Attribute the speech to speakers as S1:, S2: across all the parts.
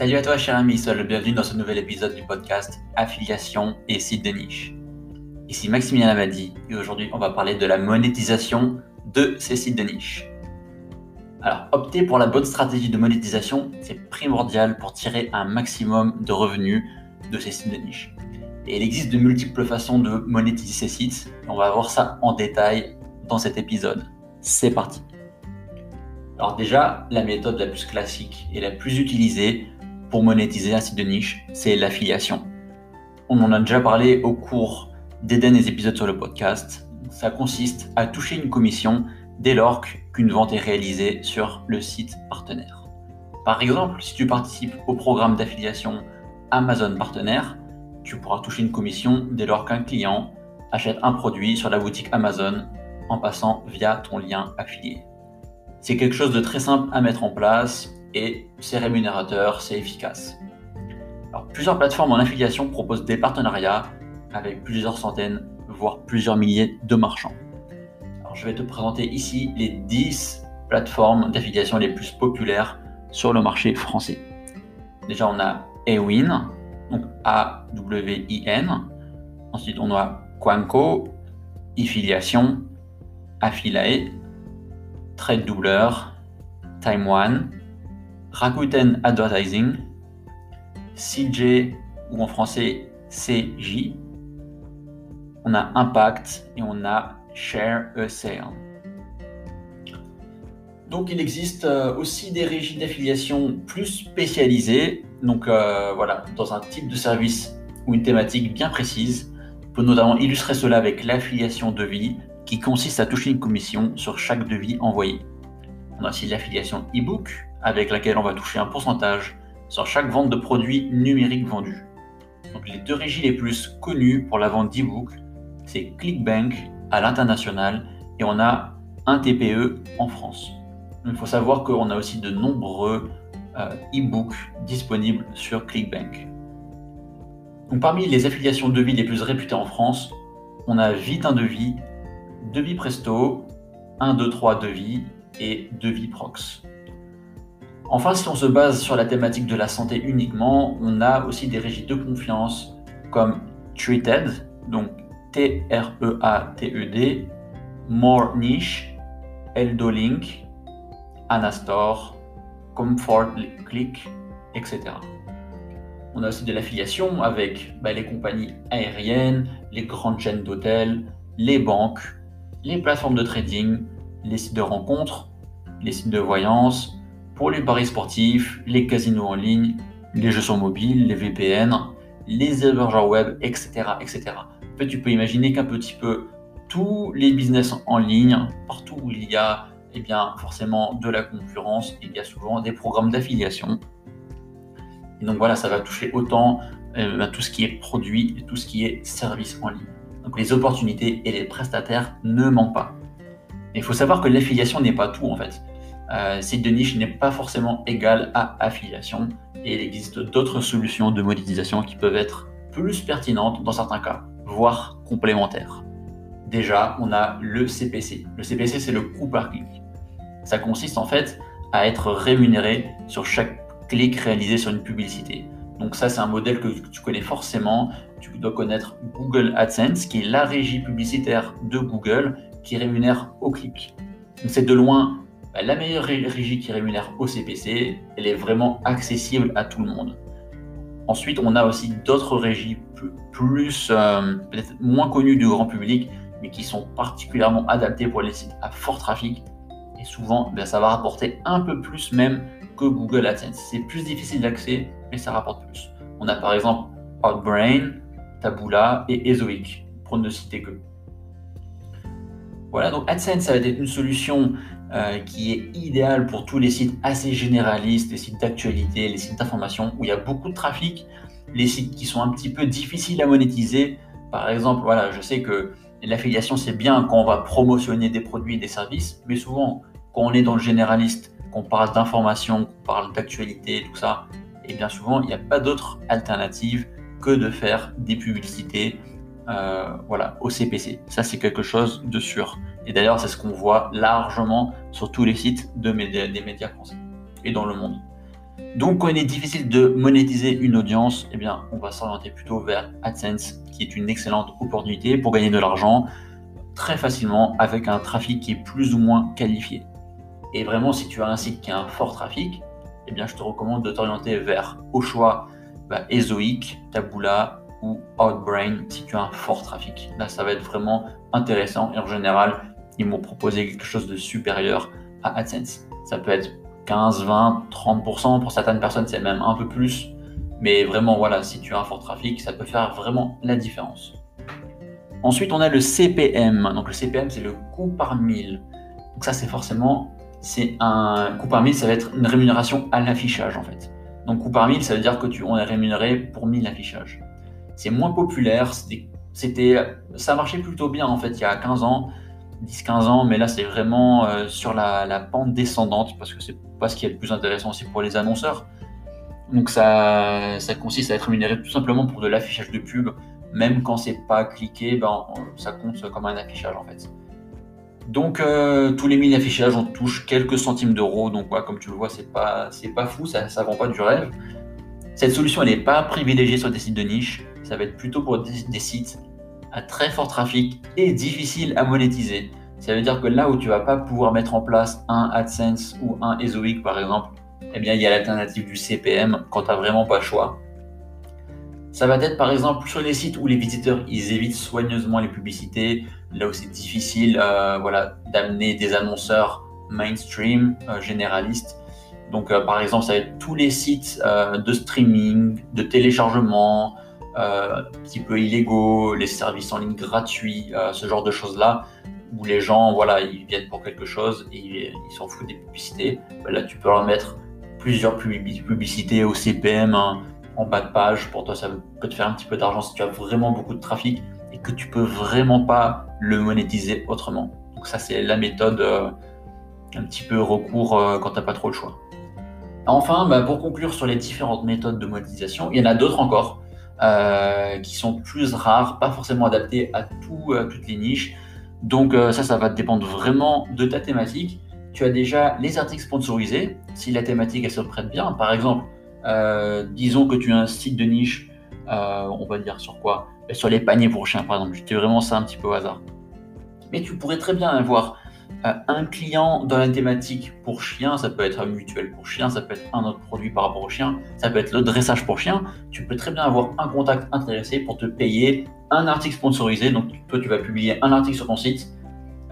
S1: Salut à toi cher ami, sois le bienvenu dans ce nouvel épisode du podcast Affiliation et site de niche. Ici Maximilien Lamadi et aujourd'hui on va parler de la monétisation de ces sites de niche. Alors opter pour la bonne stratégie de monétisation, c'est primordial pour tirer un maximum de revenus de ces sites de niche. Et il existe de multiples façons de monétiser ces sites. On va voir ça en détail dans cet épisode. C'est parti. Alors déjà, la méthode la plus classique et la plus utilisée pour monétiser un site de niche, c'est l'affiliation. On en a déjà parlé au cours des derniers épisodes sur le podcast. Ça consiste à toucher une commission dès lors qu'une vente est réalisée sur le site partenaire. Par exemple, si tu participes au programme d'affiliation Amazon Partenaire, tu pourras toucher une commission dès lors qu'un client achète un produit sur la boutique Amazon en passant via ton lien affilié. C'est quelque chose de très simple à mettre en place et c'est rémunérateur, c'est efficace. Alors, plusieurs plateformes en affiliation proposent des partenariats avec plusieurs centaines, voire plusieurs milliers de marchands. Alors, je vais te présenter ici les 10 plateformes d'affiliation les plus populaires sur le marché français. Déjà, on a Awin, donc A-W-I-N. Ensuite, on a Quanco, Affiliation, Affiliate, Trade Doubler, Time One, Rakuten Advertising, CJ ou en français CJ. On a Impact et on a Share a Sale. Donc il existe euh, aussi des régies d'affiliation plus spécialisées, donc euh, voilà, dans un type de service ou une thématique bien précise. On peut notamment illustrer cela avec l'affiliation de vie qui consiste à toucher une commission sur chaque devis envoyé. On a aussi l'affiliation e-book avec laquelle on va toucher un pourcentage sur chaque vente de produits numériques vendus. Donc les deux régies les plus connues pour la vente d'e-book, c'est ClickBank à l'international et on a un TPE en France. Il faut savoir qu'on a aussi de nombreux euh, e-books disponibles sur ClickBank. Donc parmi les affiliations de devis les plus réputées en France, on a Vite un devis, Devis Presto, 1, 2, 3 devis et Devis Prox. Enfin, si on se base sur la thématique de la santé uniquement, on a aussi des régies de confiance comme Treated, donc T-R-E-A-T-E-D, More Niche, Eldolink, Anastor, Comfort Click, etc. On a aussi de l'affiliation avec bah, les compagnies aériennes, les grandes chaînes d'hôtels, les banques, les plateformes de trading, les sites de rencontres, les sites de voyance, pour les paris sportifs, les casinos en ligne, les jeux sur mobile, les VPN, les hébergeurs web, etc., etc. Tu peux imaginer qu'un petit peu tous les business en ligne, partout où il y a eh bien, forcément de la concurrence, il y a souvent des programmes d'affiliation. Donc voilà, ça va toucher autant euh, tout ce qui est produit et tout ce qui est service en ligne. Donc les opportunités et les prestataires ne manquent pas. Il faut savoir que l'affiliation n'est pas tout en fait euh, site de niche n'est pas forcément égal à affiliation et il existe d'autres solutions de monétisation qui peuvent être plus pertinentes dans certains cas, voire complémentaires. Déjà, on a le CPC. Le CPC, c'est le coût par clic. Ça consiste en fait à être rémunéré sur chaque clic réalisé sur une publicité. Donc ça, c'est un modèle que tu connais forcément. Tu dois connaître Google AdSense, qui est la régie publicitaire de Google qui rémunère au clic. C'est de loin bah, la meilleure régie qui rémunère au CPC, elle est vraiment accessible à tout le monde. Ensuite, on a aussi d'autres régies plus, euh, peut-être moins connues du grand public, mais qui sont particulièrement adaptées pour les sites à fort trafic. Et souvent, ben, ça va rapporter un peu plus même que Google AdSense. C'est plus difficile d'accès, mais ça rapporte plus. On a par exemple Outbrain, Taboola et Ezoic, pour ne citer que. Voilà, donc AdSense, ça va être une solution euh, qui est idéale pour tous les sites assez généralistes, les sites d'actualité, les sites d'information où il y a beaucoup de trafic, les sites qui sont un petit peu difficiles à monétiser. Par exemple, voilà, je sais que l'affiliation c'est bien quand on va promotionner des produits et des services, mais souvent quand on est dans le généraliste, qu'on parle d'information, qu'on parle d'actualité, tout ça, et bien souvent il n'y a pas d'autre alternative que de faire des publicités euh, voilà, au CPC. Ça, c'est quelque chose de sûr. Et d'ailleurs, c'est ce qu'on voit largement sur tous les sites des médias français et dans le monde. Donc, quand il est difficile de monétiser une audience, eh bien, on va s'orienter plutôt vers AdSense, qui est une excellente opportunité pour gagner de l'argent très facilement avec un trafic qui est plus ou moins qualifié. Et vraiment, si tu as un site qui a un fort trafic, eh bien, je te recommande de t'orienter vers, au choix, bah, Ezoic, Taboola ou Outbrain si tu as un fort trafic. Là, ça va être vraiment intéressant et en général, ils m'ont proposé quelque chose de supérieur à AdSense. Ça peut être 15, 20, 30%. Pour certaines personnes, c'est même un peu plus. Mais vraiment, voilà, si tu as un fort trafic, ça peut faire vraiment la différence. Ensuite, on a le CPM. Donc le CPM, c'est le coût par mille. Donc ça, c'est forcément, c'est un coût par mille, ça va être une rémunération à l'affichage en fait. Donc coût par mille, ça veut dire que tu on est rémunéré pour 1000 affichages. C'est moins populaire, c'était, ça marchait plutôt bien en fait il y a 15 ans, 10-15 ans, mais là c'est vraiment euh, sur la, la, pente descendante parce que c'est pas ce qui est le plus intéressant aussi pour les annonceurs. Donc ça, ça consiste à être rémunéré tout simplement pour de l'affichage de pub, même quand c'est pas cliqué, ben, ça compte comme un affichage en fait. Donc euh, tous les 1000 affichages, on touche quelques centimes d'euros, donc comme tu le vois, c'est pas, pas fou, ça, ça vend pas du rêve. Cette solution, elle n'est pas privilégiée sur des sites de niche, ça va être plutôt pour des sites à très fort trafic et difficile à monétiser. Ça veut dire que là où tu vas pas pouvoir mettre en place un AdSense ou un Ezoic par exemple, eh bien il y a l'alternative du CPM quand tu vraiment pas le choix. Ça va être par exemple sur les sites où les visiteurs ils évitent soigneusement les publicités, là où c'est difficile euh, voilà, d'amener des annonceurs mainstream, euh, généralistes. Donc euh, par exemple ça va être tous les sites de streaming, de téléchargement, un petit peu illégaux, les services en ligne gratuits, ce genre de choses-là où les gens, voilà, ils viennent pour quelque chose et ils s'en foutent des publicités. Ben là, tu peux leur mettre plusieurs publicités au CPM hein, en bas de page. Pour toi, ça peut te faire un petit peu d'argent si tu as vraiment beaucoup de trafic et que tu peux vraiment pas le monétiser autrement. Donc ça, c'est la méthode euh, un petit peu recours euh, quand tu n'as pas trop le choix. Enfin, bah, pour conclure sur les différentes méthodes de monétisation, il y en a d'autres encore euh, qui sont plus rares, pas forcément adaptées à, tout, à toutes les niches. Donc euh, ça, ça va dépendre vraiment de ta thématique. Tu as déjà les articles sponsorisés, si la thématique elle se prête bien. Par exemple, euh, disons que tu as un site de niche, euh, on va dire sur quoi? Sur les paniers pour chiens, par exemple. C'était vraiment ça un petit peu au hasard. Mais tu pourrais très bien avoir un client dans la thématique pour chien, ça peut être un mutuel pour chien, ça peut être un autre produit par rapport au chien, ça peut être le dressage pour chien. Tu peux très bien avoir un contact intéressé pour te payer un article sponsorisé. Donc, toi, tu vas publier un article sur ton site.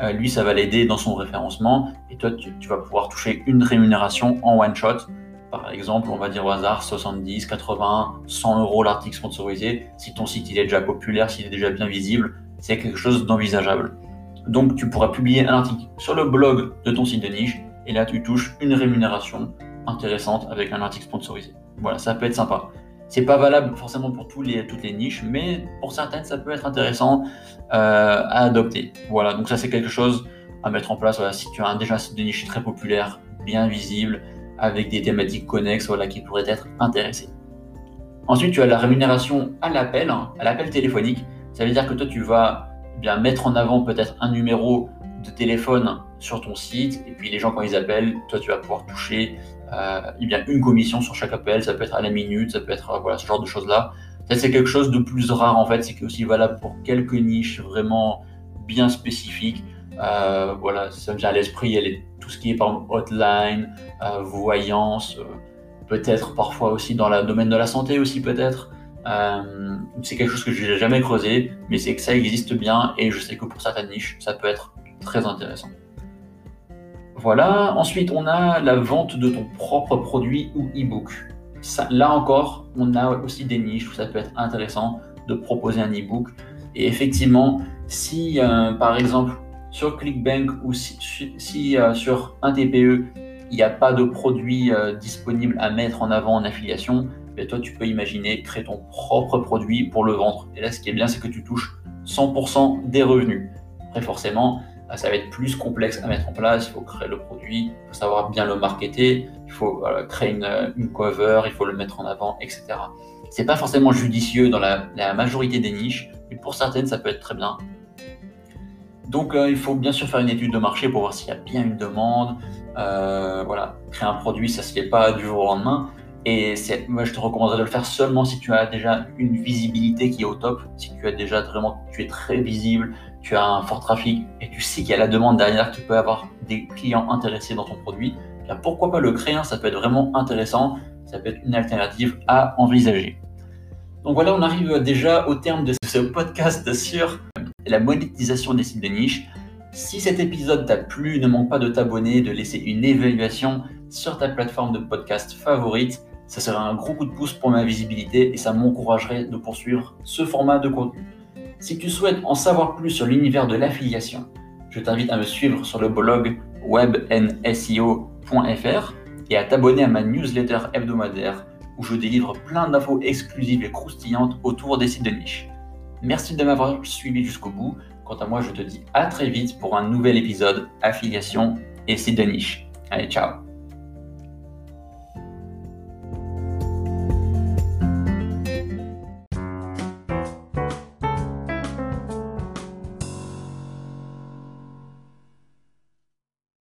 S1: Euh, lui, ça va l'aider dans son référencement. Et toi, tu, vas pouvoir toucher une rémunération en one shot. Par exemple, on va dire au hasard 70, 80, 100 euros l'article sponsorisé. Si ton site il est déjà populaire, s'il est déjà bien visible, c'est quelque chose d'envisageable. Donc, tu pourras publier un article sur le blog de ton site de niche. Et là, tu touches une rémunération intéressante avec un article sponsorisé. Voilà, ça peut être sympa. C'est pas valable forcément pour toutes les niches, mais pour certaines, ça peut être intéressant euh, à adopter. Voilà, donc ça c'est quelque chose à mettre en place. Si tu as déjà un site de niche très populaire, bien visible, avec des thématiques connexes, voilà, qui pourraient être intéressés. Ensuite, tu as la rémunération à l'appel, hein, à l'appel téléphonique. Ça veut dire que toi, tu vas bien mettre en avant peut-être un numéro de téléphone sur ton site, et puis les gens quand ils appellent, toi tu vas pouvoir toucher euh, y a une commission sur chaque appel, ça peut être à la minute, ça peut être euh, voilà, ce genre de choses-là. c'est quelque chose de plus rare en fait, c'est aussi valable pour quelques niches vraiment bien spécifiques. Euh, voilà, ça me vient à l'esprit, il y tout ce qui est par exemple hotline, voyance, peut-être parfois aussi dans le domaine de la santé aussi peut-être. C'est quelque chose que je n'ai jamais creusé, mais c'est que ça existe bien et je sais que pour certaines niches, ça peut être très intéressant. Voilà. Ensuite, on a la vente de ton propre produit ou e-book. Là encore, on a aussi des niches où ça peut être intéressant de proposer un e-book. Et effectivement, si euh, par exemple sur ClickBank ou si, euh, sur un TPE, il n'y a pas de produit euh, disponible à mettre en avant en affiliation, ben toi tu peux imaginer créer ton propre produit pour le vendre. Et là, ce qui est bien, c'est que tu touches 100% des revenus. Après, forcément, ah, ça va être plus complexe à mettre en place. Il faut créer le produit, il faut savoir bien le marketer, il faut créer une, cover, il faut le mettre en avant, etc. C'est pas forcément judicieux dans la, majorité des niches, mais pour certaines, ça peut être très bien. Donc, euh, il faut bien sûr faire une étude de marché pour voir s'il y a bien une demande. Euh, voilà, créer un produit, ça se fait pas du jour au lendemain, Et moi, je te recommanderais de le faire seulement si tu as déjà une visibilité qui est au top, si tu as déjà vraiment, tu es très visible, tu as un fort trafic et tu sais qu'il y a la demande derrière, que tu peux avoir des clients intéressés dans ton produit. Bien, pourquoi pas le créer hein, Ça peut être vraiment intéressant, ça peut être une alternative à envisager. Donc voilà, on arrive déjà au terme de ce podcast sur la monétisation des sites de niche. Si cet épisode t'a plu, ne manque pas de t'abonner, de laisser une évaluation sur ta plateforme de podcast favorite. Ça serait un gros coup de pouce pour ma visibilité et ça m'encouragerait de poursuivre ce format de contenu. Si tu souhaites en savoir plus sur l'univers de l'affiliation, je t'invite à me suivre sur le blog webnseo.fr et à t'abonner à ma newsletter hebdomadaire où je délivre plein d'infos exclusives et croustillantes autour des sites de niche. Merci de m'avoir suivi jusqu'au bout. Quant à moi, je te dis à très vite pour un nouvel épisode affiliation et sites de niche. Allez, ciao